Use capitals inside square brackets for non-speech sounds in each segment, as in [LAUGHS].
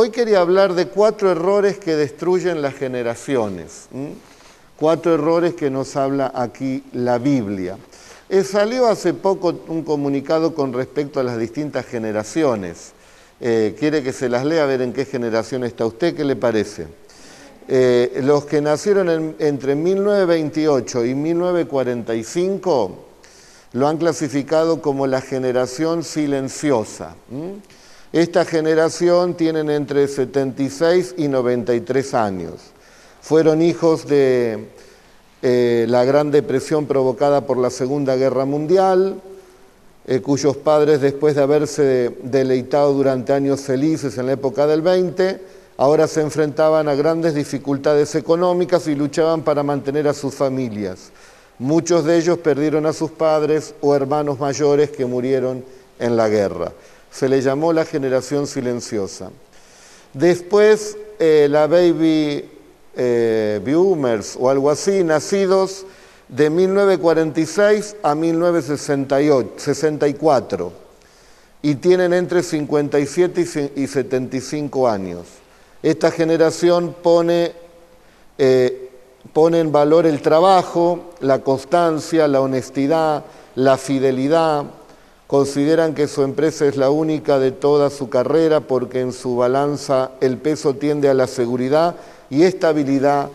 Hoy quería hablar de cuatro errores que destruyen las generaciones. Cuatro errores que nos habla aquí la Biblia. Eh, salió hace poco un comunicado con respecto a las distintas generaciones. Eh, quiere que se las lea a ver en qué generación está usted, ¿qué le parece? Eh, los que nacieron entre 1928 y 1945 lo han clasificado como la generación silenciosa. Esta generación tienen entre 76 y 93 años fueron hijos de eh, la Gran Depresión provocada por la Segunda Guerra Mundial, eh, cuyos padres, después de haberse deleitado durante años felices en la época del 20, ahora se enfrentaban a grandes dificultades económicas y luchaban para mantener a sus familias. Muchos de ellos perdieron a sus padres o hermanos mayores que murieron en la guerra. Se le llamó la generación silenciosa. Después, eh, la baby eh, boomers o algo así, nacidos de 1946 a 1964 y tienen entre 57 y 75 años. Esta generación pone, eh, pone en valor el trabajo, la constancia, la honestidad, la fidelidad, consideran que su empresa es la única de toda su carrera porque en su balanza el peso tiende a la seguridad y estabilidad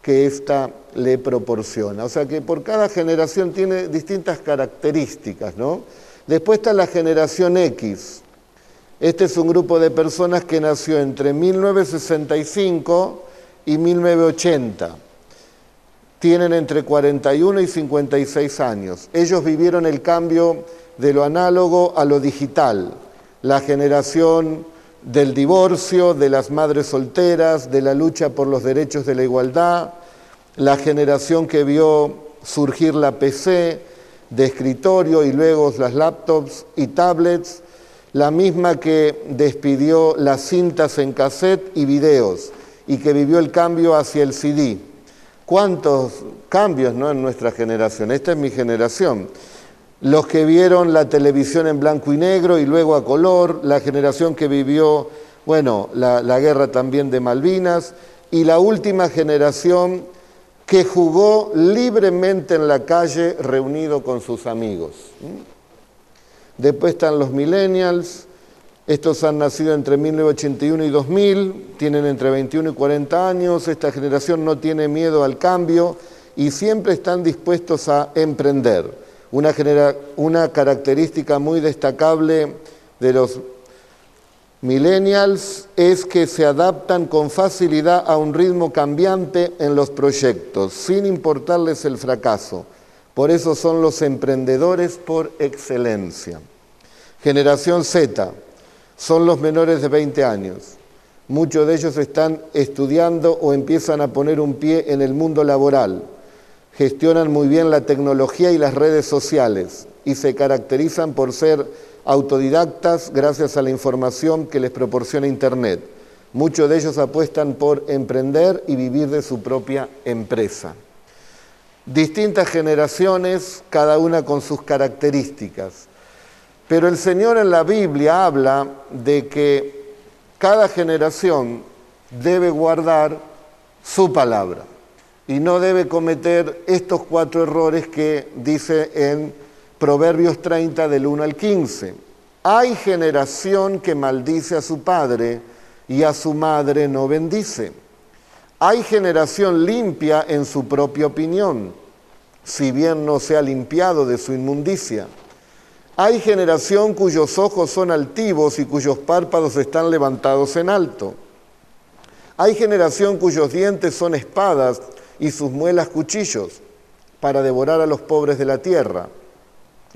que ésta le proporciona. O sea que por cada generación tiene distintas características, ¿no? Después está la generación X. Este es un grupo de personas que nació entre 1965 y 1980. Tienen entre 41 y 56 años. Ellos vivieron el cambio de lo análogo a lo digital. La generación del divorcio, de las madres solteras, de la lucha por los derechos de la igualdad, la generación que vio surgir la PC de escritorio y luego las laptops y tablets, la misma que despidió las cintas en cassette y videos y que vivió el cambio hacia el CD. ¿Cuántos cambios ¿no? en nuestra generación? Esta es mi generación los que vieron la televisión en blanco y negro y luego a color, la generación que vivió, bueno, la, guerra también de Malvinas, y la última generación que jugó libremente en la calle reunido con sus amigos. Después están los millennials, estos han nacido entre 1981 y 2000, tienen entre 21 y 40 años, esta generación no tiene miedo al cambio y siempre están dispuestos a emprender. Una, una característica muy destacable de los millennials es que se adaptan con facilidad a un ritmo cambiante en los proyectos, sin importarles el fracaso. Por eso son los emprendedores por excelencia. Generación Z son los menores de 20 años. Muchos de ellos están estudiando o empiezan a poner un pie en el mundo laboral gestionan muy bien la tecnología y las redes sociales y se caracterizan por ser autodidactas gracias a la información que les proporciona Internet. Muchos de ellos apuestan por emprender y vivir de su propia empresa. Distintas generaciones, cada una con sus características. Pero el Señor en la Biblia habla de que cada generación debe guardar su palabra y no debe cometer estos cuatro errores que dice en Proverbios 30 del 1 al 15. Hay generación que maldice a su padre y a su madre no bendice. Hay generación limpia en su propia opinión, si bien no se ha limpiado de su inmundicia. Hay generación cuyos ojos son altivos y cuyos párpados están levantados en alto. Hay generación cuyos dientes son espadas y sus muelas cuchillos para devorar a los pobres de la tierra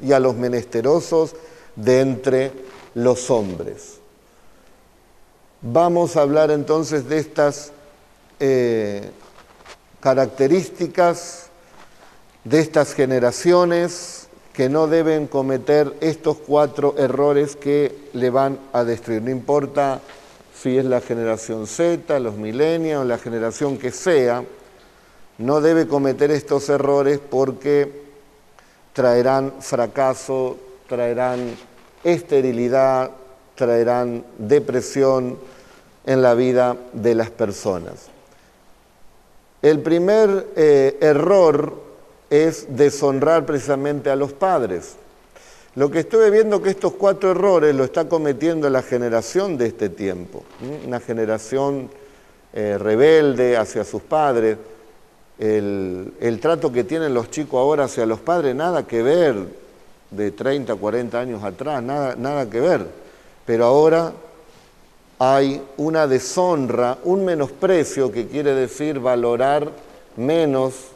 y a los menesterosos de entre los hombres. Vamos a hablar entonces de estas eh, características de estas generaciones que no deben cometer estos cuatro errores que le van a destruir. No importa si es la generación Z, los milenios, la generación que sea, no debe cometer estos errores porque traerán fracaso, traerán esterilidad, traerán depresión, en la vida de las personas. El primer eh, error es deshonrar precisamente a los padres. Lo que estuve viendo que estos cuatro errores lo está cometiendo la generación de este tiempo, una generación eh, rebelde hacia sus padres. El, el, trato que tienen los chicos ahora hacia los padres, nada que ver de 30, 40 años atrás, nada, nada que ver. Pero ahora hay una deshonra, un menosprecio que quiere decir valorar menos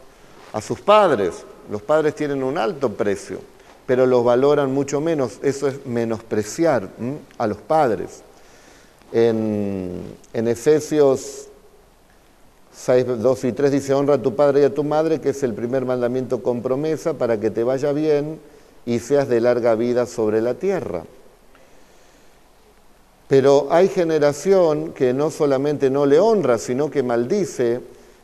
a sus padres. Los padres tienen un alto precio pero los valoran mucho menos. Eso es menospreciar a los padres. En, Efesios 6, 2 y 3 dice, honra a tu padre y a tu madre, que es el primer mandamiento con promesa para que te vaya bien y seas de larga vida sobre la tierra. Pero hay generación que no solamente no le honra, sino que maldice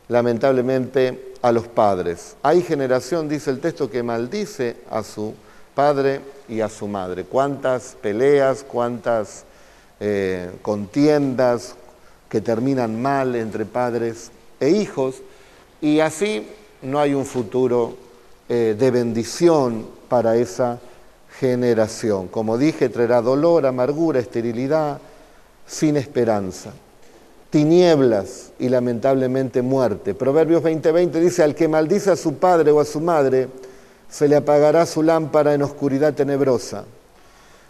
lamentablemente a los padres. Hay generación, dice el texto, que maldice a su padre y a su madre. Cuántas peleas, cuántas eh, contiendas que terminan mal entre padres e hijos, y así no hay un futuro eh, de bendición para esa generación. Como dije, traerá dolor, amargura, esterilidad, sin esperanza, tinieblas y lamentablemente muerte. Proverbios 20:20 dice, al que maldice a su padre o a su madre, se le apagará su lámpara en oscuridad tenebrosa.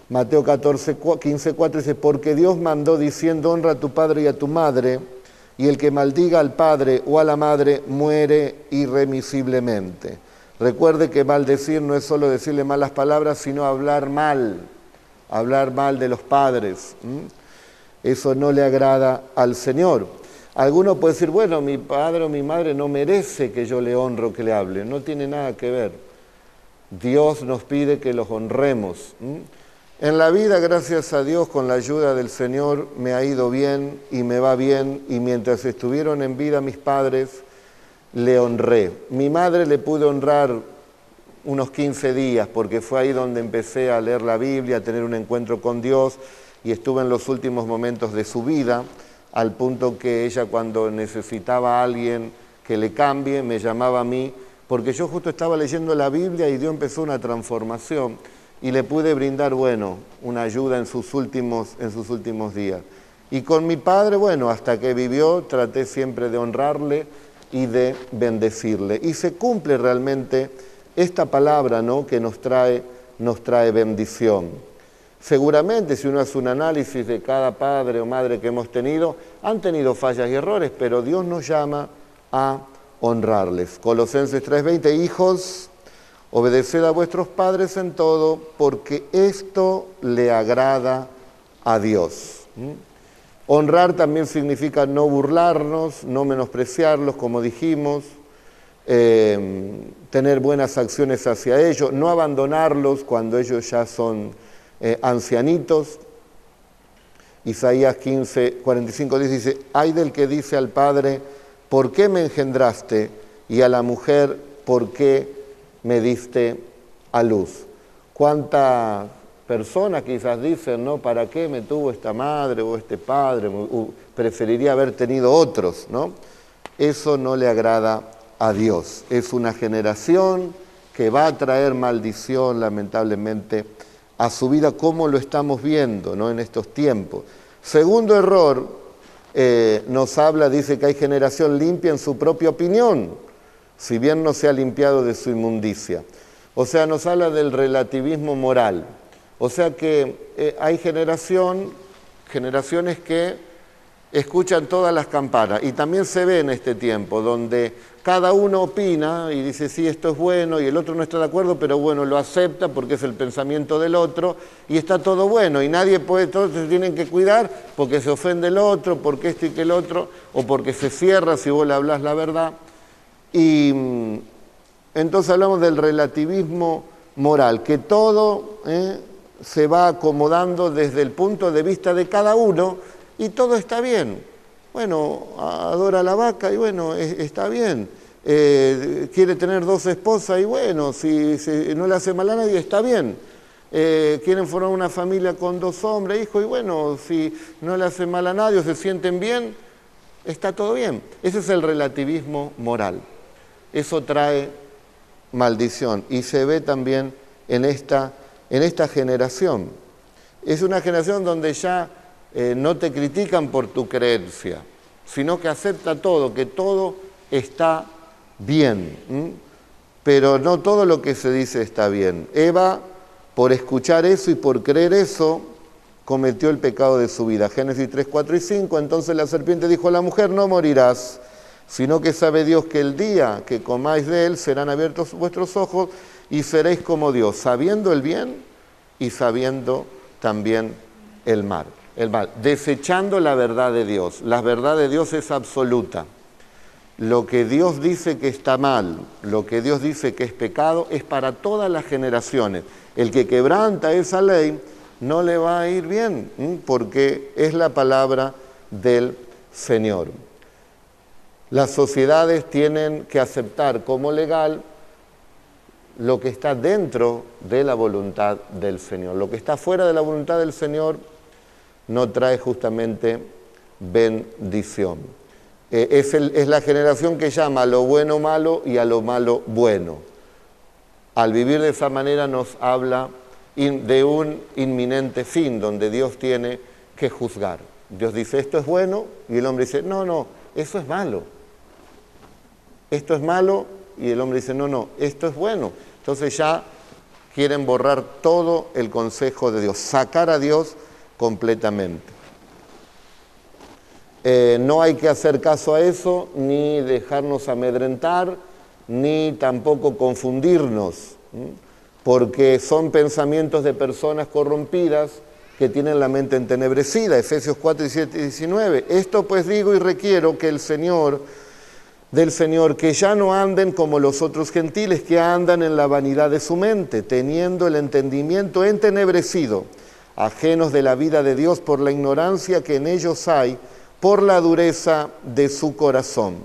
Mateo 14, 15, 4 dice, porque Dios mandó diciendo, honra a tu padre y a tu madre, y el que maldiga al padre o a la madre muere irremisiblemente. Recuerde que maldecir no es solo decirle malas palabras, sino hablar mal, hablar mal de los padres. Eso no le agrada al Señor. Alguno puede decir, bueno, mi padre o mi madre no merece que yo le honro, que le hable. No tiene nada que ver. Dios nos pide que los honremos. En la vida, gracias a Dios, con la ayuda del Señor, me ha ido bien y me va bien, y mientras estuvieron en vida mis padres, le honré. Mi madre le pude honrar unos 15 días, porque fue ahí donde empecé a leer la Biblia, a tener un encuentro con Dios, y estuve en los últimos momentos de su vida, al punto que ella cuando necesitaba a alguien que le cambie, me llamaba a mí porque yo justo estaba leyendo la Biblia y Dios empezó una transformación y le pude brindar, bueno, una ayuda en sus últimos, en sus últimos días. Y con mi padre, bueno, hasta que vivió, traté siempre de honrarle y de bendecirle. Y se cumple realmente esta palabra, ¿no?, que nos trae, nos trae bendición. Seguramente si uno hace un análisis de cada padre o madre que hemos tenido, han tenido fallas y errores, pero Dios nos llama a honrarles. Colosenses 3:20, hijos, obedeced a vuestros padres en todo, porque esto le agrada a Dios. ¿Mm? Honrar también significa no burlarnos, no menospreciarlos, como dijimos, em, tener buenas acciones hacia ellos, no abandonarlos cuando ellos ya son eh, ancianitos. Isaías 15, 45 dice, hay del que dice al Padre, ¿por qué me engendraste? Y a la mujer, ¿por qué me diste a luz? ¿Cuántas personas quizás dicen, ¿no? ¿Para qué me tuvo esta madre o este padre? Preferiría haber tenido otros, ¿no? Eso no le agrada a Dios. Es una generación que va a traer maldición, lamentablemente, a su vida, como lo estamos viendo ¿no? en estos tiempos. Segundo error, eh, nos habla, dice que hay generación limpia en su propia opinión, si bien no se ha limpiado de su inmundicia. O sea, nos habla del relativismo moral. O sea que eh, hay generación, generaciones que escuchan todas las campanas. Y también se ve en este tiempo, donde cada uno opina y dice, sí, esto es bueno, y el otro no está de acuerdo, pero bueno, lo acepta porque es el pensamiento del otro, y está todo bueno, y nadie puede, todos se tienen que cuidar porque se ofende el otro, porque esto y que el otro, o porque se cierra si vos le hablas la verdad. Y mm, entonces hablamos del relativismo moral, que todo eh, se va acomodando desde el punto de vista de cada uno, y todo está bien. Bueno, adora a la vaca y bueno, está bien. Eh, quiere tener dos esposas y bueno, si, no le hace mal a nadie, está bien. eh, quieren formar una familia con dos hombres, hijo, y bueno, si no le hacen mal a nadie o se sienten bien, está todo bien. Ese es el relativismo moral. Eso trae maldición y se ve también en esta, en esta generación. Es una generación donde ya eh, no te critican por tu creencia, sino que acepta todo, que todo está bien. Pero no todo lo que se dice está bien. Eva, por escuchar eso y por creer eso, cometió el pecado de su vida. Génesis 3, 4 y 5. Entonces la serpiente dijo a la mujer, no morirás, sino que sabe Dios que el día que comáis de él serán abiertos vuestros ojos y seréis como Dios, sabiendo el bien y sabiendo también el mal. El mal, desechando la verdad de Dios. La verdad de Dios es absoluta. Lo que Dios dice que está mal, lo que Dios dice que es pecado, es para todas las generaciones. El que quebranta esa ley no le va a ir bien, porque es la palabra del Señor. Las sociedades tienen que aceptar como legal lo que está dentro de la voluntad del Señor. Lo que está fuera de la voluntad del Señor no trae justamente bendición. Eh, es, es la generación que llama a lo bueno malo y a lo malo bueno. Al vivir de esa manera nos habla de un inminente fin donde Dios tiene que juzgar. Dios dice, esto es bueno, y el hombre dice, no, no, eso es malo. Esto es malo, y el hombre dice, no, no, esto es bueno. Entonces ya quieren borrar todo el consejo de Dios, sacar a Dios completamente. Eh, no hay que hacer caso a eso, ni dejarnos amedrentar, ni tampoco confundirnos porque son pensamientos de personas corrompidas que tienen la mente entenebrecida. Efesios 4, 17 y 19. Esto pues digo y requiero que el Señor, del Señor, que ya no anden como los otros gentiles que andan en la vanidad de su mente, teniendo el entendimiento entenebrecido, ajenos de la vida de Dios por la ignorancia que en ellos hay, por la dureza de su corazón,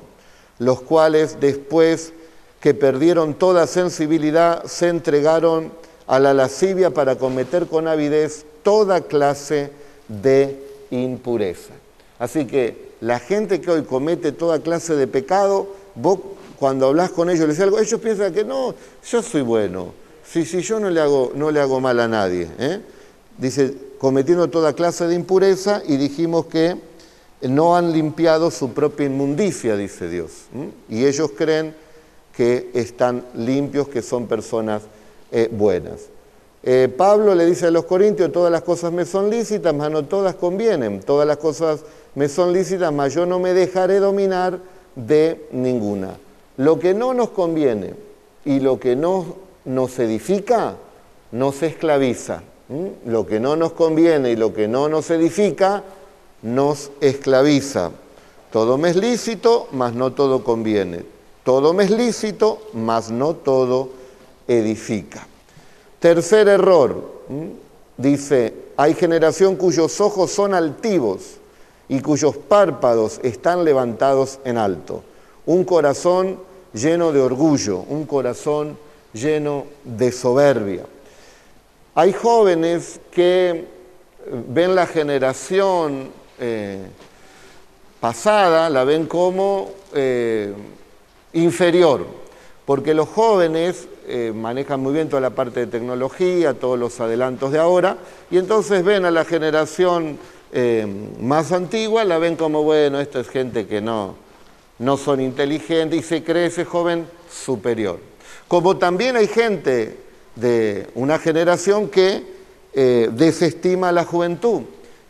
los cuales después que perdieron toda sensibilidad, se entregaron a la lascivia para cometer con avidez toda clase de impureza. Así que la gente que hoy comete toda clase de pecado, vos cuando hablas con ellos, les dices algo, ellos piensan que no, yo soy bueno, si, si yo no le, hago, no le hago mal a nadie. ¿eh? Dice, cometiendo toda clase de impureza y dijimos que no han limpiado su propia inmundicia, dice Dios. Y ellos creen que están limpios, que son personas eh, buenas. Eh, Pablo le dice a los corintios, todas las cosas me son lícitas, mas no todas convienen, todas las cosas me son lícitas, mas yo no me dejaré dominar de ninguna. Lo que no nos conviene y lo que no nos edifica, nos esclaviza. Lo que no nos conviene y lo que no nos edifica, nos esclaviza. Todo me es lícito, mas no todo conviene. Todo me es lícito, mas no todo edifica. Tercer error, dice, hay generación cuyos ojos son altivos y cuyos párpados están levantados en alto. Un corazón lleno de orgullo, un corazón lleno de soberbia. Hay jóvenes que ven la generación eh, pasada, la ven como... Eh, inferior, porque los jóvenes eh, manejan muy bien toda la parte de tecnología, todos los adelantos de ahora, y entonces ven a la generación más antigua, la ven como, bueno, esto es gente que no, no son inteligentes y se cree ese joven superior. Como también hay gente de una generación que eh, desestima a la juventud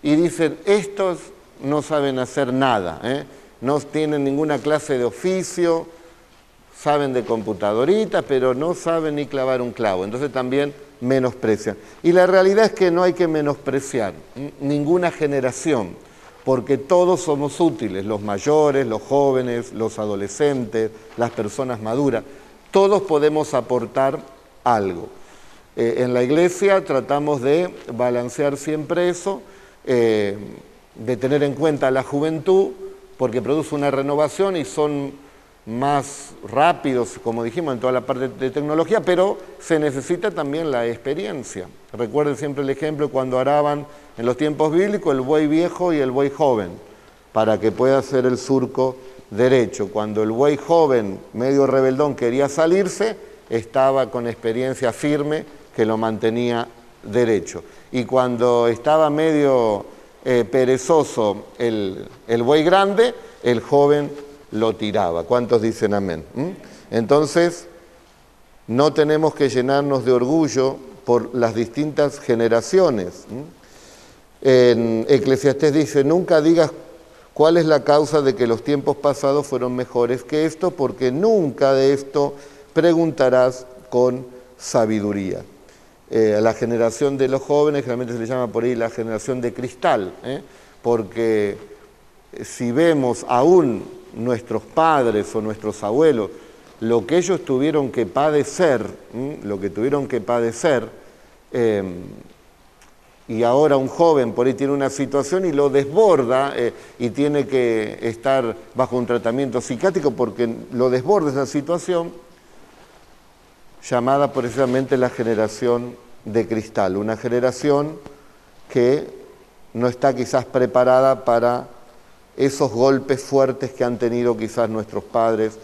y dicen, estos no saben hacer nada, no tienen ninguna clase de oficio, saben de computadorita, pero no saben ni clavar un clavo. Entonces también menosprecian. Y la realidad es que no hay que menospreciar ninguna generación, porque todos somos útiles, los mayores, los jóvenes, los adolescentes, las personas maduras. Todos podemos aportar algo. Eh, en la iglesia tratamos de balancear siempre eso, eh, de tener en cuenta la juventud, porque produce una renovación y son más rápidos, como dijimos, en toda la parte de tecnología, pero se necesita también la experiencia. Recuerden siempre el ejemplo cuando araban en los tiempos bíblicos el buey viejo y el buey joven, para que pueda hacer el surco derecho. Cuando el buey joven, medio rebeldón, quería salirse, estaba con experiencia firme que lo mantenía derecho. Y cuando estaba medio eh, perezoso el, buey grande, el joven lo tiraba. ¿Cuántos dicen amén? ¿Mm? Entonces, no tenemos que llenarnos de orgullo por las distintas generaciones. ¿Mm? En Eclesiastés dice, nunca digas cuál es la causa de que los tiempos pasados fueron mejores que esto, porque nunca de esto preguntarás con sabiduría. Eh, a la generación de los jóvenes, generalmente se le llama por ahí la generación de cristal, ¿eh? porque eh, si vemos aún nuestros padres o nuestros abuelos, lo que ellos tuvieron que padecer, lo que tuvieron que padecer, em, y ahora un joven por ahí tiene una situación y lo desborda y tiene que estar bajo un tratamiento psiquiátrico porque lo desborda esa situación, llamada precisamente la generación de cristal, una generación que no está quizás preparada para esos golpes fuertes que han tenido quizás nuestros padres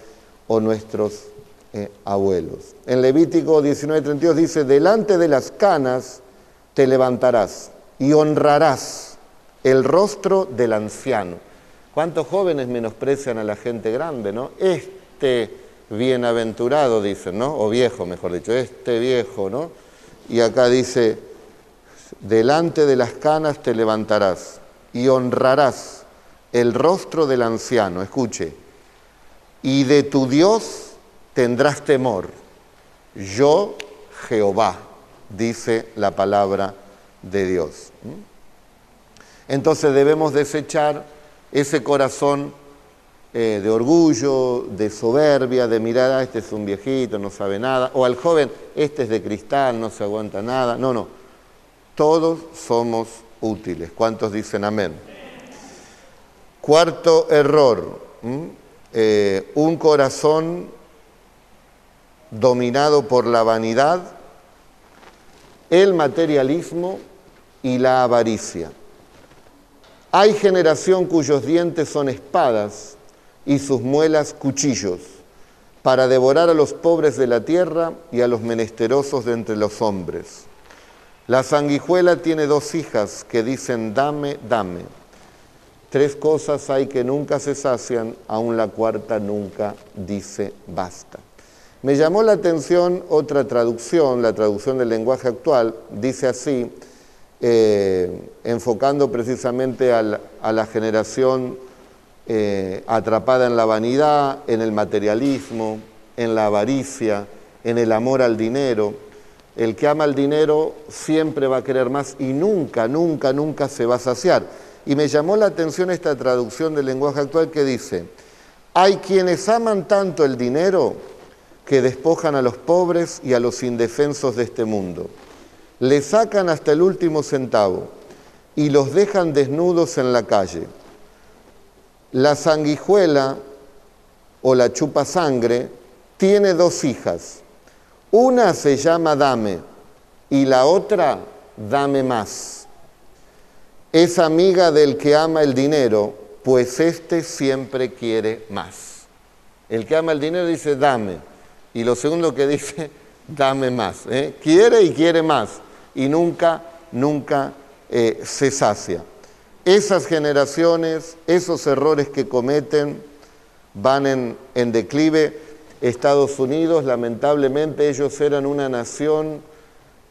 o nuestros eh, abuelos. En Levítico 19:32 dice, delante de las canas te levantarás y honrarás el rostro del anciano. ¿Cuántos jóvenes menosprecian a la gente grande, no? Este bienaventurado, dicen, ¿no? O viejo, mejor dicho, este viejo, ¿no? Y acá dice, delante de las canas te levantarás y honrarás el rostro del anciano, escuche, y de tu Dios tendrás temor. Yo, Jehová, dice la palabra de Dios. Entonces debemos desechar ese corazón eh, de orgullo, de soberbia, de mirar, ah, este es un viejito, no sabe nada, o al joven, este es de cristal, no se aguanta nada. No, no, todos somos útiles. ¿Cuántos dicen amén? Cuarto error, eh, un corazón dominado por la vanidad, el materialismo y la avaricia. Hay generación cuyos dientes son espadas y sus muelas cuchillos, para devorar a los pobres de la tierra y a los menesterosos de entre los hombres. La sanguijuela tiene dos hijas que dicen, dame, dame. Tres cosas hay que nunca se sacian, aún la cuarta nunca dice basta. Me llamó la atención otra traducción, la traducción del lenguaje actual, dice así, eh, enfocando precisamente a la generación eh, atrapada en la vanidad, en el materialismo, en la avaricia, en el amor al dinero. El que ama el dinero siempre va a querer más y nunca, nunca, nunca se va a saciar. Y me llamó la atención esta traducción del lenguaje actual que dice, hay quienes aman tanto el dinero que despojan a los pobres y a los indefensos de este mundo. Le sacan hasta el último centavo y los dejan desnudos en la calle. La sanguijuela o la chupa sangre tiene dos hijas. Una se llama Dame y la otra Dame más. Es amiga del que ama el dinero, pues éste siempre quiere más. El que ama el dinero dice dame. Y lo segundo que dice, [LAUGHS] dame más. ¿eh? Quiere y quiere más. Y nunca, nunca eh, se sacia. Esas generaciones, esos errores que cometen van en, declive. Estados Unidos, lamentablemente, ellos eran una nación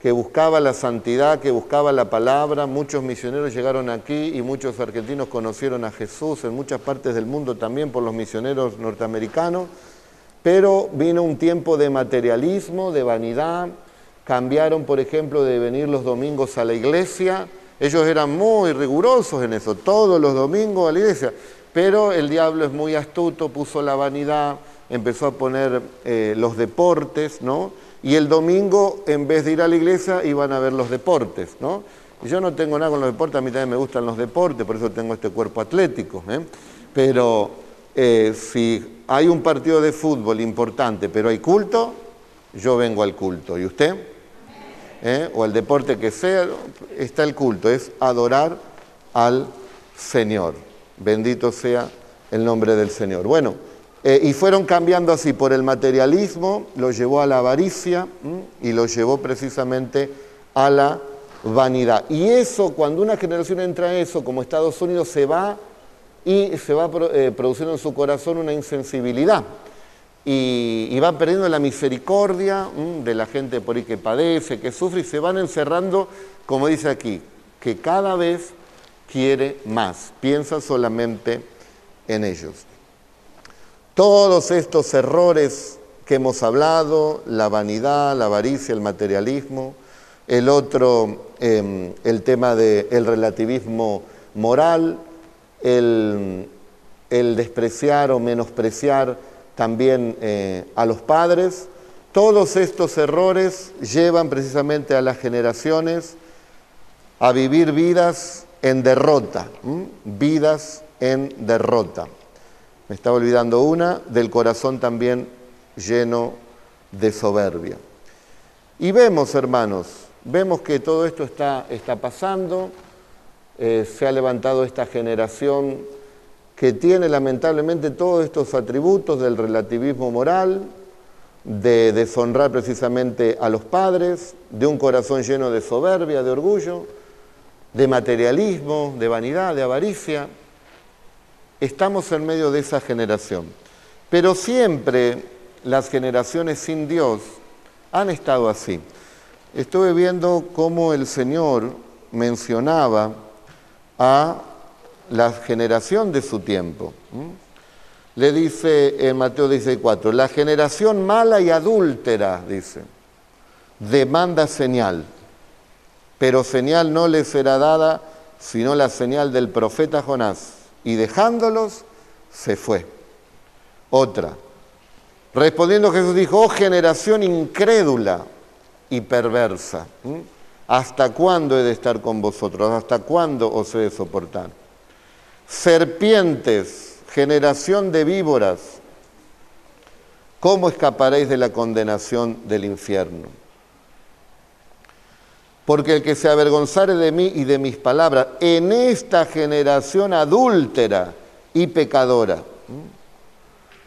que buscaba la santidad, que buscaba la palabra. Muchos misioneros llegaron aquí y muchos argentinos conocieron a Jesús en muchas partes del mundo también por los misioneros norteamericanos. Pero vino un tiempo de materialismo, de vanidad. Cambiaron, por ejemplo, de venir los domingos a la iglesia ellos eran muy rigurosos en eso, todos los domingos a la iglesia. Pero el diablo es muy astuto, puso la vanidad, empezó a poner eh, los deportes, ¿no? Y el domingo, en vez de ir a la iglesia, iban a ver los deportes, ¿no? Y yo no tengo nada con los deportes, a mí también me gustan los deportes, por eso tengo este cuerpo atlético, ¿eh? Pero eh, si hay un partido de fútbol importante, pero hay culto, yo vengo al culto. ¿Y usted? ¿Eh? O el deporte que sea, está el culto, es adorar al Señor. Bendito sea el nombre del Señor. Bueno, eh, y fueron cambiando así por el materialismo, lo llevó a la avaricia y lo llevó precisamente a la vanidad. Y eso, cuando una generación entra en eso, como Estados Unidos, se va y se va eh, produciendo en su corazón una insensibilidad. Y, va perdiendo la misericordia de la gente por ahí que padece, que sufre, y se van encerrando, como dice aquí, que cada vez quiere más, piensa solamente en ellos. Todos estos errores que hemos hablado, la vanidad, la avaricia, el materialismo, el otro, em, el tema del relativismo moral, el, despreciar o menospreciar también eh, a los padres. Todos estos errores llevan precisamente a las generaciones a vivir vidas en derrota, vidas en derrota. Me estaba olvidando una, del corazón también lleno de soberbia. Y vemos, hermanos, vemos que todo esto está, está pasando, eh, se ha levantado esta generación que tiene lamentablemente todos estos atributos del relativismo moral, de deshonrar precisamente a los padres, de un corazón lleno de soberbia, de orgullo, de materialismo, de vanidad, de avaricia. Estamos en medio de esa generación. Pero siempre las generaciones sin Dios han estado así. Estuve viendo cómo el Señor mencionaba a la generación de su tiempo. Le dice en Mateo 16:4, la generación mala y adúltera, dice, demanda señal, pero señal no le será dada sino la señal del profeta Jonás. Y dejándolos, se fue. Otra. Respondiendo Jesús dijo, oh generación incrédula y perversa. ¿Hasta cuándo he de estar con vosotros? ¿Hasta cuándo os he de soportar? Serpientes, generación de víboras, ¿cómo escaparéis de la condenación del infierno? Porque el que se avergonzare de mí y de mis palabras en esta generación adúltera y pecadora.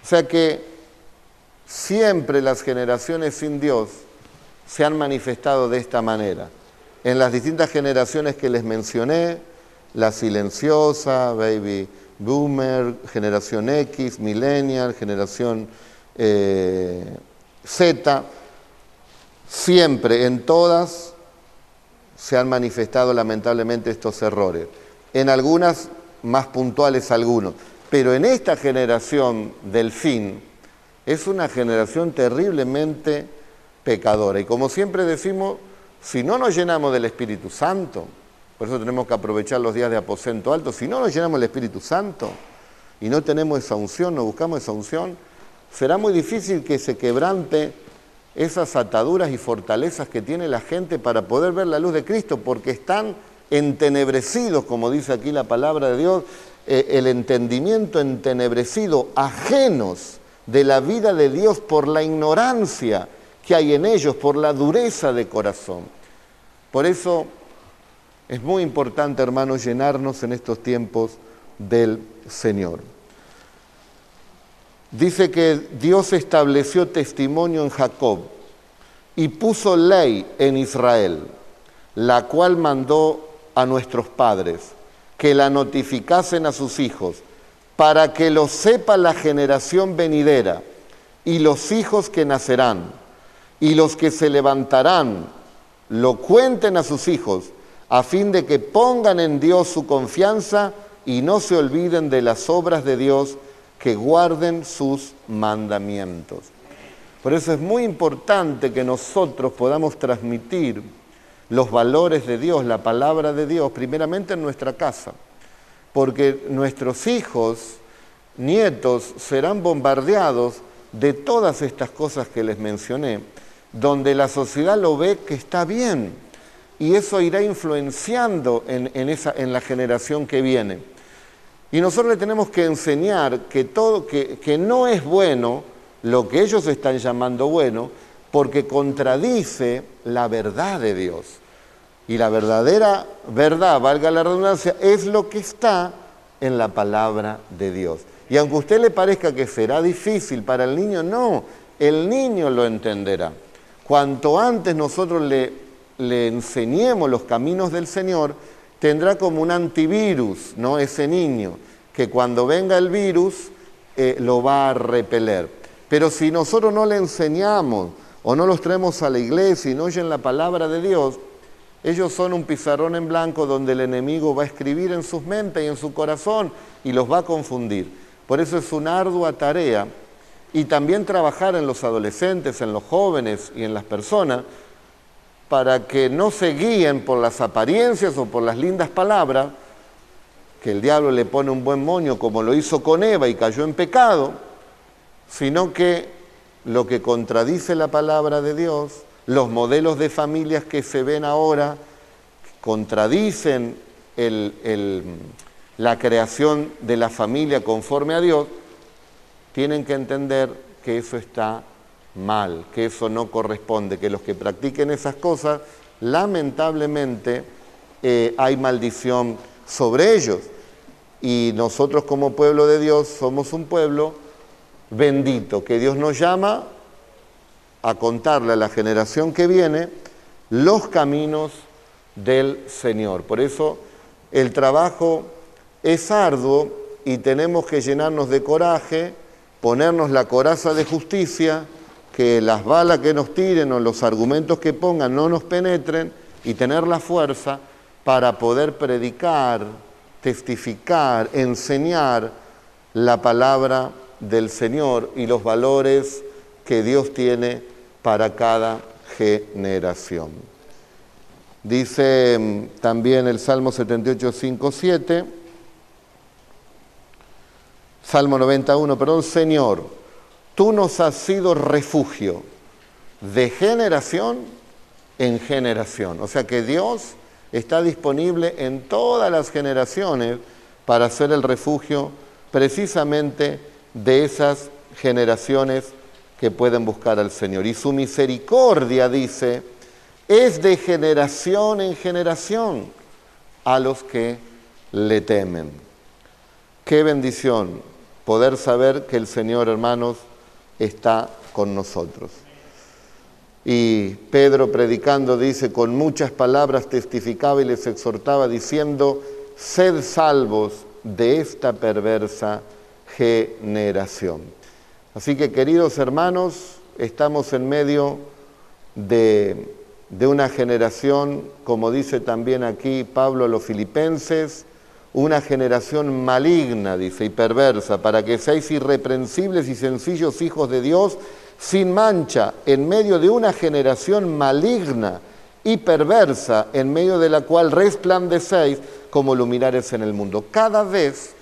O sea que siempre las generaciones sin Dios se han manifestado de esta manera en las distintas generaciones que les mencioné, la silenciosa, baby boomer, generación X, millennial, generación eh, Z, siempre en todas se han manifestado lamentablemente estos errores. En algunas más puntuales algunos, pero en esta generación del fin es una generación terriblemente pecadora. Y como siempre decimos, si no nos llenamos del Espíritu Santo, por eso tenemos que aprovechar los días de aposento alto, si no nos llenamos del Espíritu Santo y no tenemos esa unción, no buscamos esa unción, será muy difícil que se quebrante esas ataduras y fortalezas que tiene la gente para poder ver la luz de Cristo, porque están entenebrecidos, como dice aquí la palabra de Dios, eh, el entendimiento entenebrecido, ajenos de la vida de Dios por la ignorancia que hay en ellos por la dureza de corazón. Por eso es muy importante, hermanos, llenarnos en estos tiempos del Señor. Dice que Dios estableció testimonio en Jacob y puso ley en Israel, la cual mandó a nuestros padres que la notificasen a sus hijos, para que lo sepa la generación venidera y los hijos que nacerán y los que se levantarán lo cuenten a sus hijos, a fin de que pongan en Dios su confianza y no se olviden de las obras de Dios, que guarden sus mandamientos. Por eso es muy importante que nosotros podamos transmitir los valores de Dios, la palabra de Dios, primeramente en nuestra casa, porque nuestros hijos, nietos, serán bombardeados de todas estas cosas que les mencioné donde la sociedad lo ve que está bien y eso irá influenciando en, esa, en la generación que viene. Y nosotros le tenemos que enseñar que, todo, que, que no es bueno lo que ellos están llamando bueno, porque contradice la verdad de Dios. Y la verdadera verdad, valga la redundancia, es lo que está en la palabra de Dios. Y aunque a usted le parezca que será difícil para el niño, no, el niño lo entenderá. Cuanto antes nosotros le, le enseñemos los caminos del Señor, tendrá como un antivirus, ¿no? Ese niño, que cuando venga el virus eh, lo va a repeler. Pero si nosotros no le enseñamos o no los traemos a la iglesia y no oyen la palabra de Dios, ellos son un pizarrón en blanco donde el enemigo va a escribir en sus mentes y en su corazón y los va a confundir. Por eso es una ardua tarea y también trabajar en los adolescentes, en los jóvenes y en las personas para que no se guíen por las apariencias o por las lindas palabras, que el diablo le pone un buen moño como lo hizo con Eva y cayó en pecado, sino que lo que contradice la palabra de Dios, los modelos de familias que se ven ahora, contradicen la creación de la familia conforme a Dios, tienen que entender que eso está mal, que eso no corresponde, que los que practiquen esas cosas, lamentablemente eh, hay maldición sobre ellos. Y nosotros como pueblo de Dios somos un pueblo bendito, que Dios nos llama a contarle a la generación que viene los caminos del Señor. Por eso el trabajo es arduo y tenemos que llenarnos de coraje, ponernos la coraza de justicia, que las balas que nos tiren o los argumentos que pongan no nos penetren y tener la fuerza para poder predicar, testificar, enseñar la palabra del Señor y los valores que Dios tiene para cada generación. Dice mm, también el Salmo 78, 5, 7, Salmo 91, perdón, Señor, tú nos has sido refugio de generación en generación. O sea que Dios está disponible en todas las generaciones para ser el refugio precisamente de esas generaciones que pueden buscar al Señor. Y su misericordia, dice, es de generación en generación a los que le temen. Qué bendición poder saber que el Señor, hermanos, está con nosotros. Y Pedro predicando dice, con muchas palabras testificaba y les exhortaba diciendo, sed salvos de esta perversa generación. Así que queridos hermanos, estamos en medio de, de una generación, como dice también aquí Pablo a los filipenses, una generación maligna, dice, y perversa, para que seáis irreprensibles y sencillos hijos de Dios, sin mancha, en medio de una generación maligna y perversa, en medio de la cual resplandecéis como luminares en el mundo. Cada vez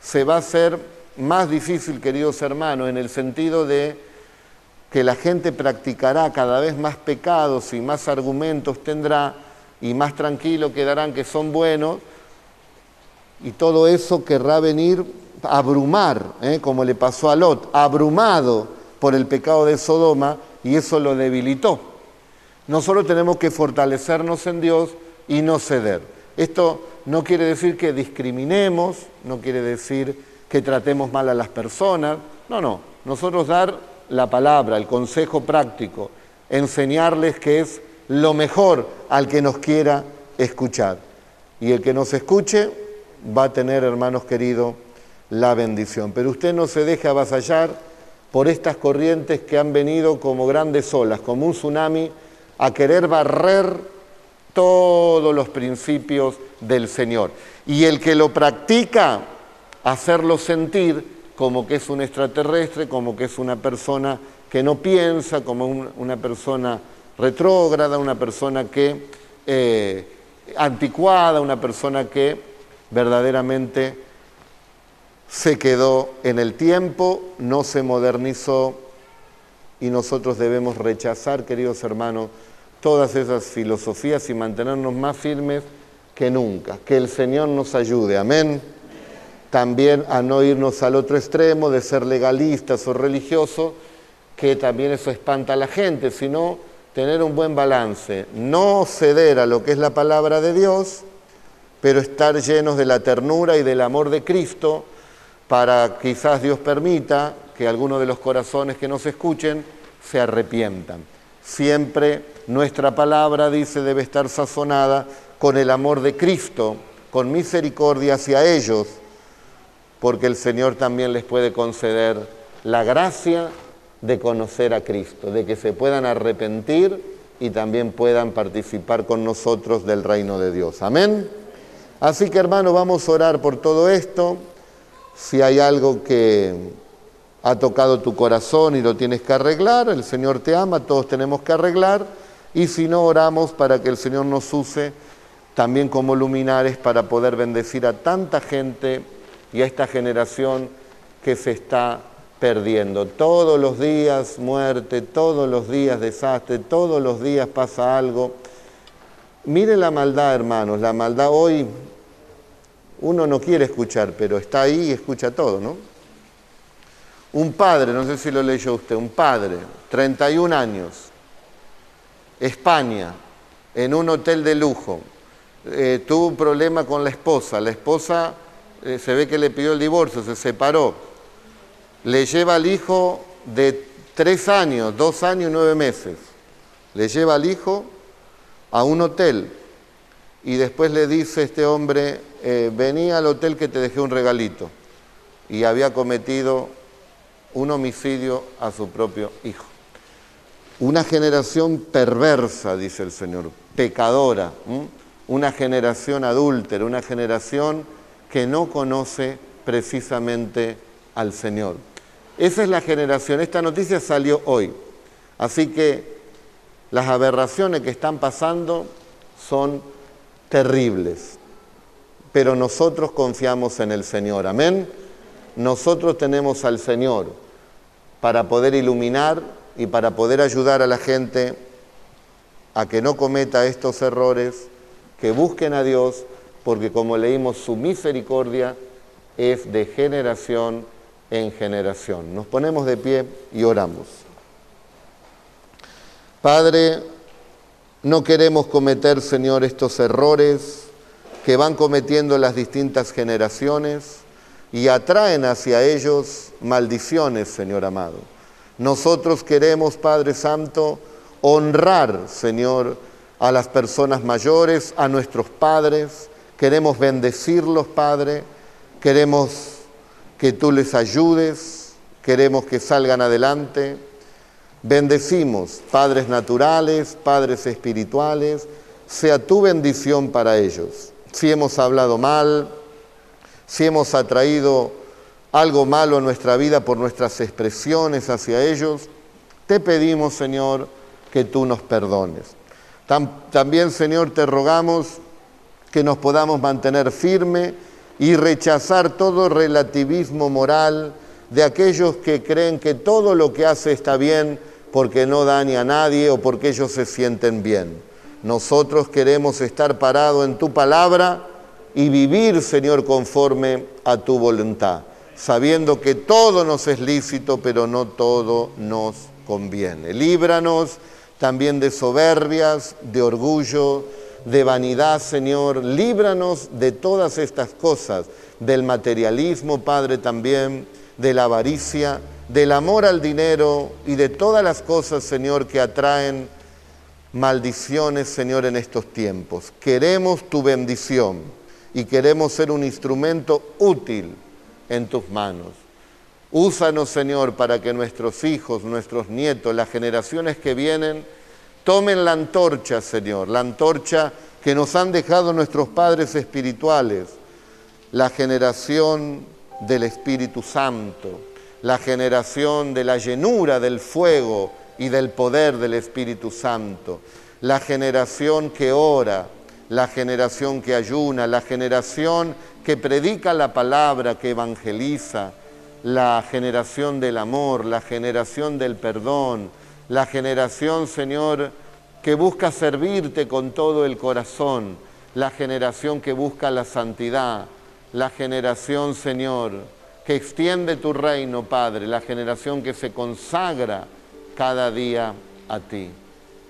se va a hacer más difícil, queridos hermanos, en el sentido de que la gente practicará cada vez más pecados y más argumentos tendrá y más tranquilo quedarán que son buenos y todo eso querrá venir a abrumar, ¿eh? como le pasó a Lot, abrumado por el pecado de Sodoma y eso lo debilitó. Nosotros tenemos que fortalecernos en Dios y no ceder. Esto no quiere decir que discriminemos, no quiere decir que tratemos mal a las personas, no, no, nosotros dar la palabra, el consejo práctico, enseñarles que es lo mejor al que nos quiera escuchar. Y el que nos escuche va a tener, hermanos queridos, la bendición. Pero usted no se deje avasallar por estas corrientes que han venido como grandes olas, como un tsunami, a querer barrer todos los principios del Señor. Y el que lo practica, hacerlo sentir como que es un extraterrestre, como que es una persona que no piensa, como una persona retrógrada, una persona que eh, anticuada, una persona que verdaderamente se quedó en el tiempo, no se modernizó y nosotros debemos rechazar, queridos hermanos, todas esas filosofías y mantenernos más firmes que nunca. Que el Señor nos ayude. Amén. también a no irnos al otro extremo de ser legalistas o religiosos, que también eso espanta a la gente, sino tener un buen balance, no ceder a lo que es la palabra de Dios, pero estar llenos de la ternura y del amor de Cristo para quizás Dios permita que algunos de los corazones que nos escuchen se arrepientan. Siempre nuestra palabra, dice, debe estar sazonada con el amor de Cristo, con misericordia hacia ellos, porque el Señor también les puede conceder la gracia de conocer a Cristo, de que se puedan arrepentir y también puedan participar con nosotros del reino de Dios. Amén. Así que hermano, vamos a orar por todo esto. Si hay algo que ha tocado tu corazón y lo tienes que arreglar, el Señor te ama, todos tenemos que arreglar. Y si no, oramos para que el Señor nos use también como luminares para poder bendecir a tanta gente y a esta generación que se está perdiendo. Todos los días muerte, todos los días desastre, todos los días pasa algo. Mire la maldad, hermanos, la maldad hoy uno no quiere escuchar, pero está ahí y escucha todo, ¿no? Un padre, no sé si lo leyó usted, un padre, 31 años, España, en un hotel de lujo, eh, tuvo un problema con la esposa, la esposa eh, se ve que le pidió el divorcio, se separó. Le lleva al hijo de tres años, dos años y nueve meses. Le lleva al hijo a un hotel y después le dice este hombre, eh, vení al hotel que te dejé un regalito. Y había cometido un homicidio a su propio hijo. Una generación perversa, dice el Señor, pecadora, una generación adúltera, una generación que no conoce precisamente al Señor. Esa es la generación, esta noticia salió hoy. Así que las aberraciones que están pasando son terribles, pero nosotros confiamos en el Señor, amén. Nosotros tenemos al Señor para poder iluminar y para poder ayudar a la gente a que no cometa estos errores, que busquen a Dios porque como leímos, su misericordia es de generación en generación. Nos ponemos de pie y oramos. Padre, no queremos cometer, Señor, estos errores que van cometiendo las distintas generaciones y atraen hacia ellos maldiciones, Señor amado. Nosotros queremos, Padre Santo, honrar, Señor, a las personas mayores, a nuestros padres, Queremos bendecirlos, Padre. Queremos que tú les ayudes. Queremos que salgan adelante. Bendecimos, padres naturales, padres espirituales. Sea tu bendición para ellos. Si hemos hablado mal, si hemos atraído algo malo en nuestra vida por nuestras expresiones hacia ellos, te pedimos, Señor, que tú nos perdones. También, Señor, te rogamos que nos podamos mantener firme y rechazar todo relativismo moral de aquellos que creen que todo lo que hace está bien porque no daña a nadie o porque ellos se sienten bien. Nosotros queremos estar parados en tu palabra y vivir, Señor, conforme a tu voluntad, sabiendo que todo nos es lícito, pero no todo nos conviene. Líbranos también de soberbias, de orgullo, de vanidad, Señor. Líbranos de todas estas cosas, del materialismo, Padre, también, de la avaricia, del amor al dinero y de todas las cosas, Señor, que atraen maldiciones, Señor, en estos tiempos. Queremos tu bendición y queremos ser un instrumento útil en tus manos. Úsanos, Señor, para que nuestros hijos, nuestros nietos, las generaciones que vienen, Tomen la antorcha, Señor, la antorcha que nos han dejado nuestros padres espirituales, la generación del Espíritu Santo, la generación de la llenura del fuego y del poder del Espíritu Santo, la generación que ora, la generación que ayuna, la generación que predica la palabra, que evangeliza, la generación del amor, la generación del perdón, la generación, Señor, que busca servirte con todo el corazón, la generación que busca la santidad, la generación, Señor, que extiende tu reino, Padre, la generación que se consagra cada día a ti.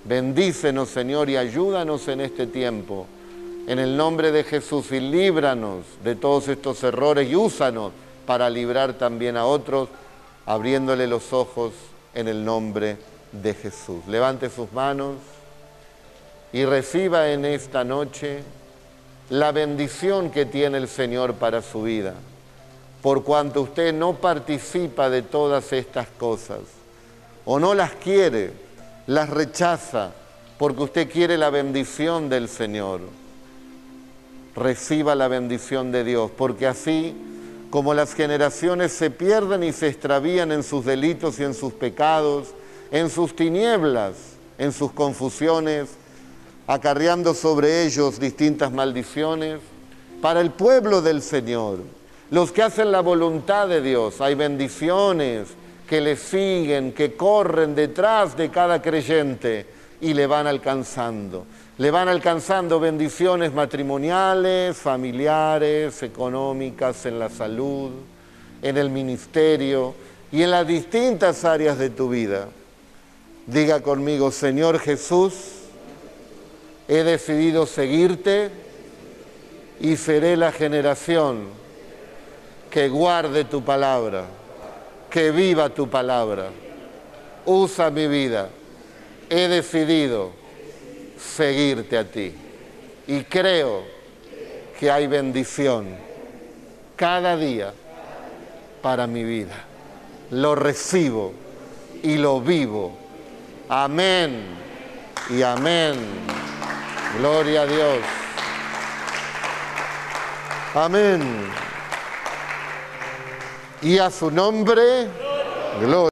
Bendícenos, Señor, y ayúdanos en este tiempo. En el nombre de Jesús y líbranos de todos estos errores y úsanos para librar también a otros, abriéndole los ojos en el nombre de Jesús. Levante sus manos y reciba en esta noche la bendición que tiene el Señor para su vida, por cuanto usted no participa de todas estas cosas o no las quiere, las rechaza, porque usted quiere la bendición del Señor. Reciba la bendición de Dios, porque así como las generaciones se pierden y se extravían en sus delitos y en sus pecados, en sus tinieblas, en sus confusiones, acarreando sobre ellos distintas maldiciones, para el pueblo del Señor, los que hacen la voluntad de Dios, hay bendiciones que le siguen, que corren detrás de cada creyente y le van alcanzando le van alcanzando bendiciones matrimoniales, familiares, económicas, en la salud, en el ministerio y en las distintas áreas de tu vida. Diga conmigo, Señor Jesús, he decidido seguirte y seré la generación que guarde tu palabra, que viva tu palabra. Usa mi vida. He decidido seguirte a ti. Y creo que hay bendición cada día para mi vida. Lo recibo y lo vivo. Amén y amén. Gloria a Dios. Amén. Y a su nombre, gloria.